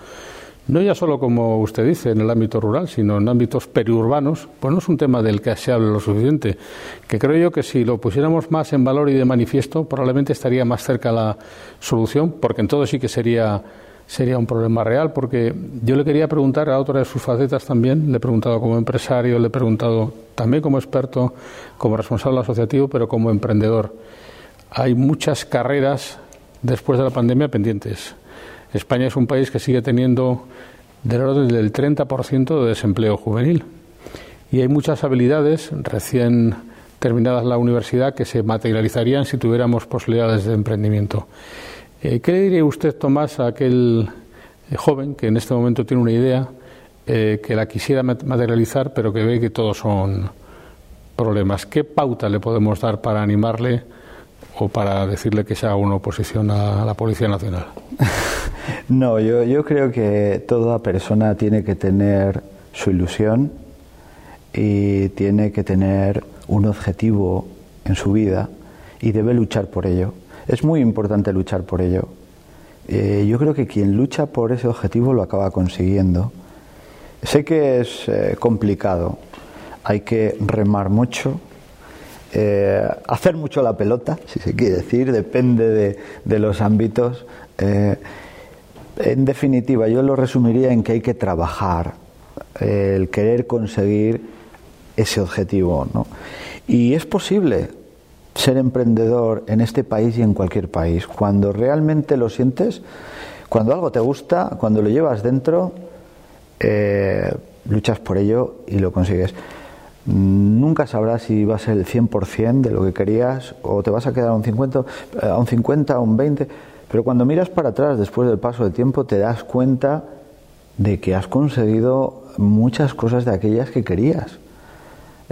no ya solo como usted dice en el ámbito rural, sino en ámbitos periurbanos, pues no es un tema del que se hable lo suficiente, que creo yo que si lo pusiéramos más en valor y de manifiesto, probablemente estaría más cerca la solución, porque en todo sí que sería sería un problema real, porque yo le quería preguntar a otra de sus facetas también, le he preguntado como empresario, le he preguntado también como experto, como responsable asociativo, pero como emprendedor. Hay muchas carreras después de la pandemia pendientes España es un país que sigue teniendo del orden del 30% de desempleo juvenil. Y hay muchas habilidades recién terminadas la universidad que se materializarían si tuviéramos posibilidades de emprendimiento. Eh, ¿Qué le diría usted, Tomás, a aquel eh, joven que en este momento tiene una idea, eh, que la quisiera materializar, pero que ve que todos son problemas? ¿Qué pauta le podemos dar para animarle o para decirle que se haga una oposición a la Policía Nacional? <laughs> No, yo creo que toda persona tiene que tener su ilusión y tiene que tener un objetivo en su vida y debe luchar por ello. Es muy importante luchar por ello. Eh, yo creo que quien lucha por ese objetivo lo acaba consiguiendo. Sé que es eh, complicado, hay que remar mucho, eh, hacer mucho la pelota, si se quiere decir, depende de, de los ámbitos. En definitiva, yo lo resumiría en que hay que trabajar, el querer conseguir ese objetivo. ¿no? Y es posible ser emprendedor en este país y en cualquier país. Cuando realmente lo sientes, cuando algo te gusta, cuando lo llevas dentro, eh, luchas por ello y lo consigues. Nunca sabrás si va a ser el 100% de lo que querías o te vas a quedar a un 50, a un 50, a un 20 pero cuando miras para atrás después del paso del tiempo te das cuenta de que has conseguido muchas cosas de aquellas que querías.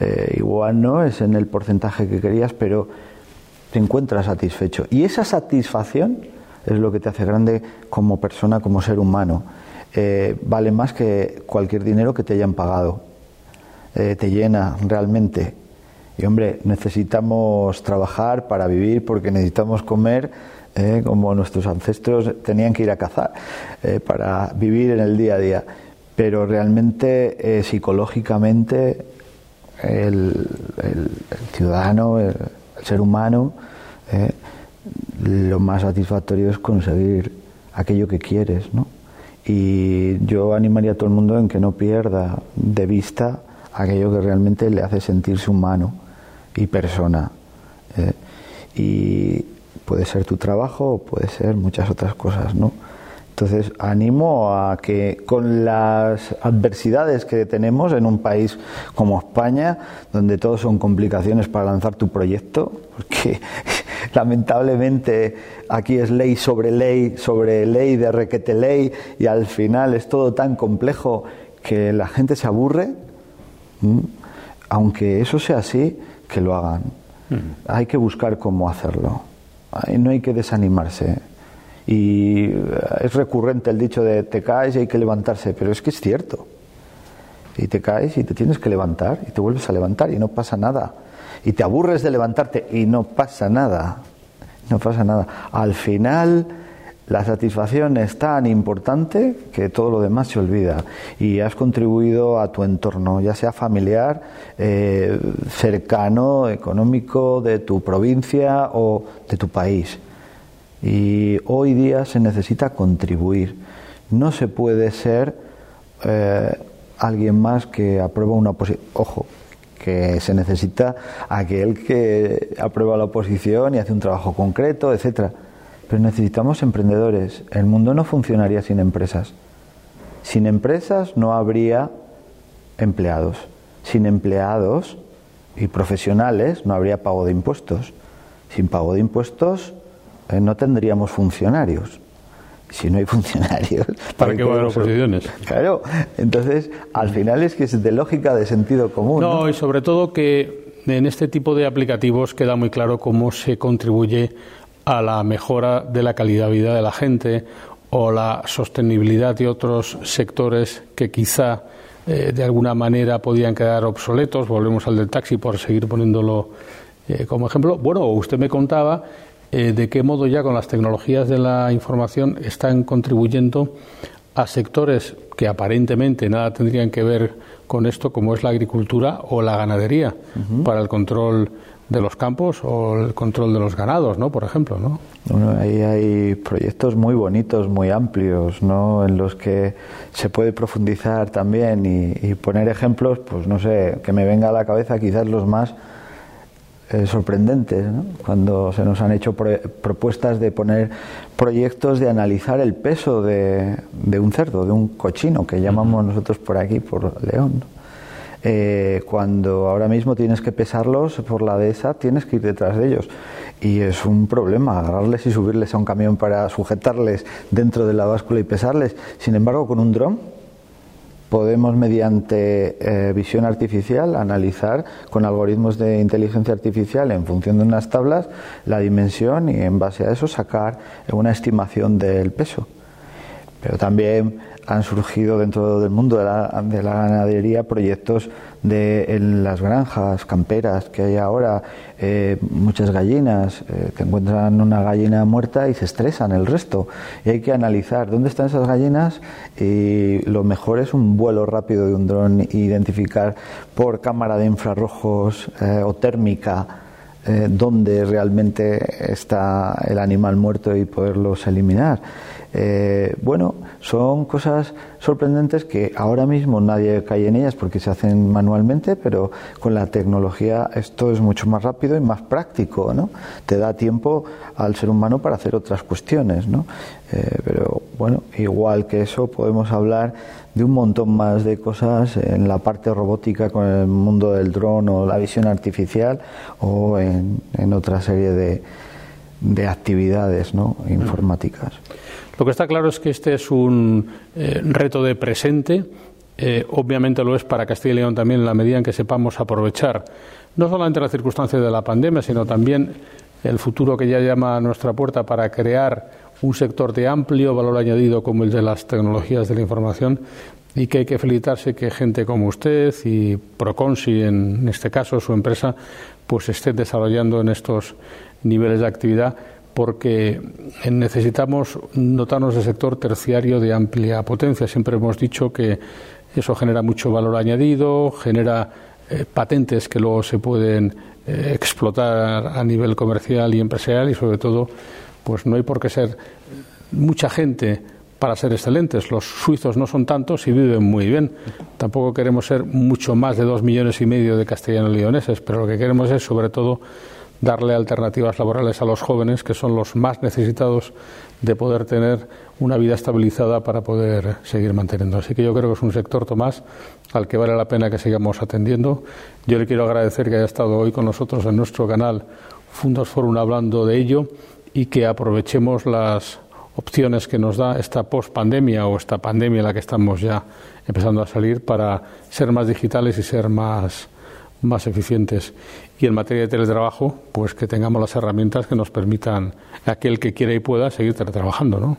Eh, igual no es en el porcentaje que querías, pero te encuentras satisfecho. Y esa satisfacción es lo que te hace grande como persona, como ser humano. Eh, vale más que cualquier dinero que te hayan pagado. Eh, te llena realmente. Y hombre, necesitamos trabajar para vivir porque necesitamos comer como nuestros ancestros tenían que ir a cazar para vivir en el día a día. Pero realmente, psicológicamente, el, ciudadano, el, ser humano, lo más satisfactorio es conseguir aquello que quieres, ¿no? Y yo animaría a todo el mundo en que no pierda de vista aquello que realmente le hace sentirse humano y persona. ¿eh? Y puede ser tu trabajo o puede ser muchas otras cosas, ¿no? Entonces, animo a que con las adversidades que tenemos en un país como España, donde todo son complicaciones para lanzar tu proyecto, porque <laughs> lamentablemente aquí es ley sobre ley, sobre ley de requete ley, y al final es todo tan complejo que la gente se aburre, aunque eso sea así, que lo hagan. Hay que buscar cómo hacerlo. No hay que desanimarse. Y eh, es recurrente el dicho de te caes y hay que levantarse, pero es que es cierto. Y te caes y te tienes que levantar y te vuelves a levantar y no pasa nada. Y te aburres de levantarte y no pasa nada. No pasa nada. Al final la satisfacción es tan importante que todo lo demás se olvida y has contribuido a tu entorno, ya sea familiar, eh, cercano, económico, de tu provincia o de tu país. Y hoy día se necesita contribuir. No se puede ser eh, alguien más que aprueba una oposición. Ojo, que se necesita aquel que aprueba la oposición y hace un trabajo concreto, etcétera. Pero necesitamos emprendedores. El mundo no funcionaría sin empresas. Sin empresas no habría empleados. Sin empleados y profesionales no habría pago de impuestos. Sin pago de impuestos eh, no tendríamos funcionarios. Si no hay funcionarios. <laughs> ¿Para, qué van oposiciones? Claro, entonces al final es que es de lógica, de sentido común. No, y sobre todo que en este tipo de aplicativos queda muy claro cómo se contribuye a la mejora de la calidad de vida de la gente o la sostenibilidad de otros sectores que quizá eh, de alguna manera podían quedar obsoletos. Volvemos al del taxi por seguir poniéndolo eh, como ejemplo. Bueno, usted me contaba eh, de qué modo ya con las tecnologías de la información están contribuyendo a sectores que aparentemente nada tendrían que ver con esto, como es la agricultura o la ganadería, para el control de los campos o el control de los ganados, ¿no? Por ejemplo, ¿no? Bueno, ahí hay proyectos muy bonitos, muy amplios, ¿no? En los que se puede profundizar también y, y poner ejemplos, pues no sé, que me venga a la cabeza quizás los más eh, sorprendentes cuando se nos han hecho propuestas de poner proyectos de analizar el peso de, un cerdo, de un cochino, que llamamos nosotros por aquí, por León. Eh, cuando ahora mismo tienes que pesarlos por la dehesa, tienes que ir detrás de ellos. Y es un problema agarrarles y subirles a un camión para sujetarles dentro de la báscula y pesarles. Sin embargo, con un dron podemos mediante eh, visión artificial analizar con algoritmos de inteligencia artificial en función de unas tablas la dimensión y en base a eso sacar una estimación del peso. Pero también han surgido dentro del mundo de la, de la ganadería proyectos de en las granjas camperas que hay ahora, eh, muchas gallinas, eh, que encuentran una gallina muerta y se estresan el resto. Y hay que analizar dónde están esas gallinas y lo mejor es un vuelo rápido de un dron e identificar por cámara de infrarrojos eh, o térmica dónde realmente está el animal muerto y poderlos eliminar. Eh, bueno, son cosas sorprendentes que ahora mismo nadie cae en ellas porque se hacen manualmente, pero con la tecnología esto es mucho más rápido y más práctico, ¿no? Te da tiempo al ser humano para hacer otras cuestiones, ¿no? Eh, pero bueno, igual que eso podemos hablar de un montón más de cosas en la parte robótica con el mundo del dron o la visión artificial o en, otra serie de, de actividades ¿no? informáticas. Lo que está claro es que este es un eh, reto de presente. Eh, obviamente lo es para Castilla y León también en la medida en que sepamos aprovechar no solamente las circunstancias de la pandemia, sino también el futuro que ya llama a nuestra puerta para crear un sector de amplio valor añadido como el de las tecnologías de la información y que hay que felicitarse que gente como usted y Proconsi, en este caso su empresa, pues esté desarrollando en estos niveles de actividad porque necesitamos dotarnos de sector terciario de amplia potencia. Siempre hemos dicho que eso genera mucho valor añadido, genera eh, patentes que luego se pueden eh, explotar a nivel comercial y empresarial y sobre todo pues no hay por qué ser mucha gente para ser excelentes. Los suizos no son tantos y viven muy bien. Tampoco queremos ser mucho más de dos millones y medio de castellanos leoneses, pero lo que queremos es, sobre todo, darle alternativas laborales a los jóvenes, que son los más necesitados de poder tener una vida estabilizada para poder seguir manteniendo. Así que yo creo que es un sector, Tomás, al que vale la pena que sigamos atendiendo. Yo le quiero agradecer que haya estado hoy con nosotros en nuestro canal Fundos Forum hablando de ello y que aprovechemos las opciones que nos da esta post-pandemia o esta pandemia en la que estamos ya empezando a salir para ser más digitales y ser más, más eficientes. Y en materia de teletrabajo, pues que tengamos las herramientas que nos permitan aquel que quiera y pueda seguir teletrabajando, ¿no?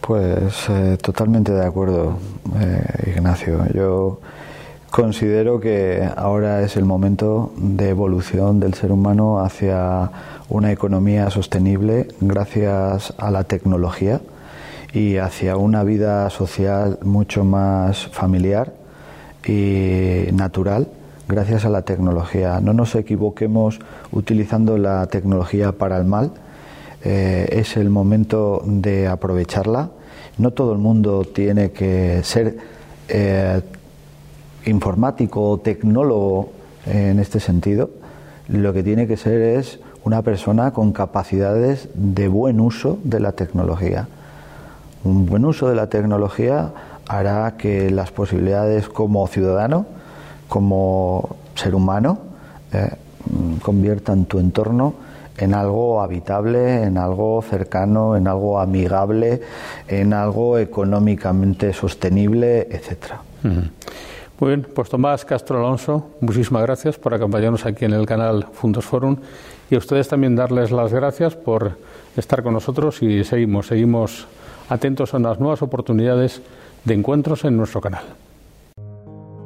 Pues eh, totalmente de acuerdo, eh, Ignacio. Yo considero que ahora es el momento de evolución del ser humano hacia una economía sostenible gracias a la tecnología y hacia una vida social mucho más familiar y natural gracias a la tecnología. No nos equivoquemos utilizando la tecnología para el mal. Eh, es el momento de aprovecharla. No todo el mundo tiene que ser eh, informático o tecnólogo en este sentido. Lo que tiene que ser es una persona con capacidades de buen uso de la tecnología. Un buen uso de la tecnología hará que las posibilidades como ciudadano, como ser humano, eh, conviertan tu entorno en algo habitable, en algo cercano, en algo amigable, en algo económicamente sostenible, etcétera. Muy bien, pues Tomás Castro Alonso, muchísimas gracias por acompañarnos aquí en el canal Fundos Forum y a ustedes también darles las gracias por estar con nosotros y seguimos, seguimos atentos a las nuevas oportunidades de encuentros en nuestro canal.